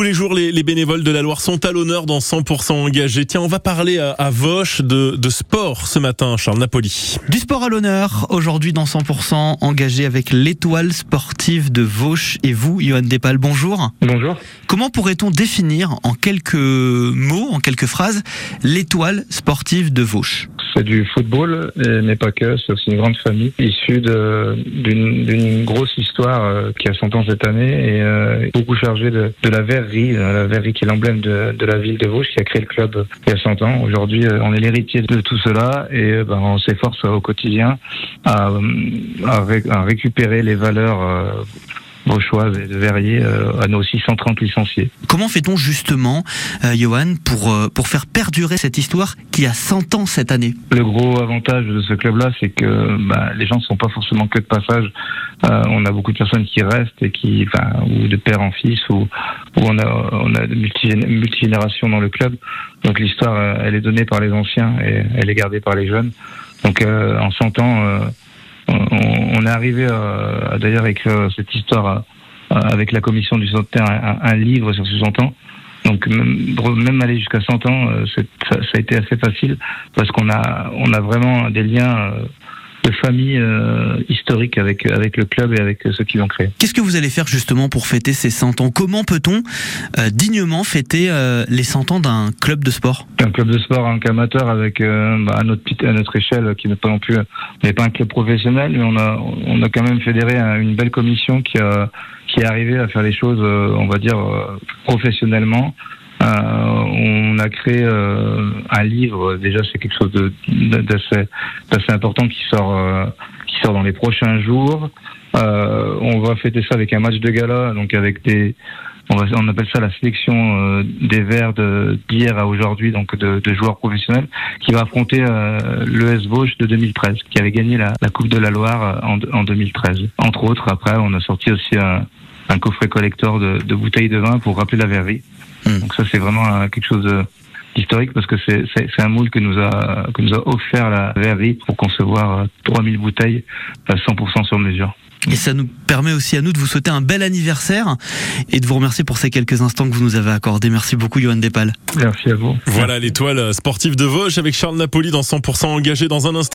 Tous les jours, les, les bénévoles de la Loire sont à l'honneur dans 100% engagés. Tiens, on va parler à, à Vauche de, de sport ce matin, Charles Napoli. Du sport à l'honneur, aujourd'hui dans 100% engagé avec l'étoile sportive de Vauche et vous, Johan Despal, bonjour. Bonjour. Comment pourrait-on définir en quelques mots, en quelques phrases, l'étoile sportive de Vauche Du football, et- mais pas que. C'est aussi une grande famille issue d'une grosse histoire euh, qui a 100 ans cette année et euh, beaucoup chargée de, la verrerie, euh, la verrerie qui est l'emblème de, la ville de Vosges qui a créé le club euh, il y a 100 ans. Aujourd'hui, euh, on est l'héritier de tout cela et euh, ben, on s'efforce euh, au quotidien euh, à récupérer les valeurs de verrier euh, à nos 630 licenciés. Comment fait-on justement, euh, Johan, pour, euh, pour faire perdurer cette histoire qui a 100 ans cette année? Le gros avantage de ce club-là, c'est que bah, les gens ne sont pas forcément que de passage. Euh, on a beaucoup de personnes qui restent et qui, enfin, ou de père en fils, ou, ou on a, on a de multigén- multigénérations dans le club. Donc l'histoire, elle est donnée par les anciens et elle est gardée par les jeunes. Donc euh, en 100 ans, on est arrivé à d'ailleurs écrire cette histoire euh, avec la commission du centenaire, un, un livre sur ce 100 ans. Donc même, aller jusqu'à 100 ans, euh, ça, ça a été assez facile parce qu'on a on a vraiment des liens euh, de famille euh, historiques avec avec le club et avec ceux qui l'ont créé. Qu'est-ce que vous allez faire justement pour fêter ces 100 ans? Comment peut-on euh, dignement fêter euh, les 100 ans d'un club de sport? Un club de sport un amateur avec euh, bah, à notre à notre échelle qui n'est pas non plus n'est pas un club professionnel mais on a on a quand même fédéré un- une belle commission qui a qui est arrivée à faire les choses euh, on va dire euh, professionnellement. Euh, on a créé euh, un livre déjà c'est quelque chose d'assez important qui sort euh, qui sort dans les prochains jours. Euh, on va fêter ça avec un match de gala donc avec des on, va, on appelle ça la sélection euh, des Verts d'hier à aujourd'hui, donc de, de joueurs professionnels, qui va affronter euh, l'ES Vosges de 2013, qui avait gagné la, la Coupe de la Loire en, en 2013. Entre autres, après, on a sorti aussi un, un coffret collector de, de bouteilles de vin pour rappeler la verrerie. Hmm. Donc ça, c'est vraiment euh, quelque chose de- d'historique parce que c'est un moule que nous a que nous a offert la verrerie pour concevoir euh, 3000 bouteilles à 100% sur mesure. Et ça nous permet aussi à nous de vous souhaiter un bel anniversaire et de vous remercier pour ces quelques instants que vous nous avez accordés. Merci beaucoup, Johan Despal. Merci à vous. Voilà l'étoile sportive de Vosges avec Charles Napoli dans 100% engagé dans un instant.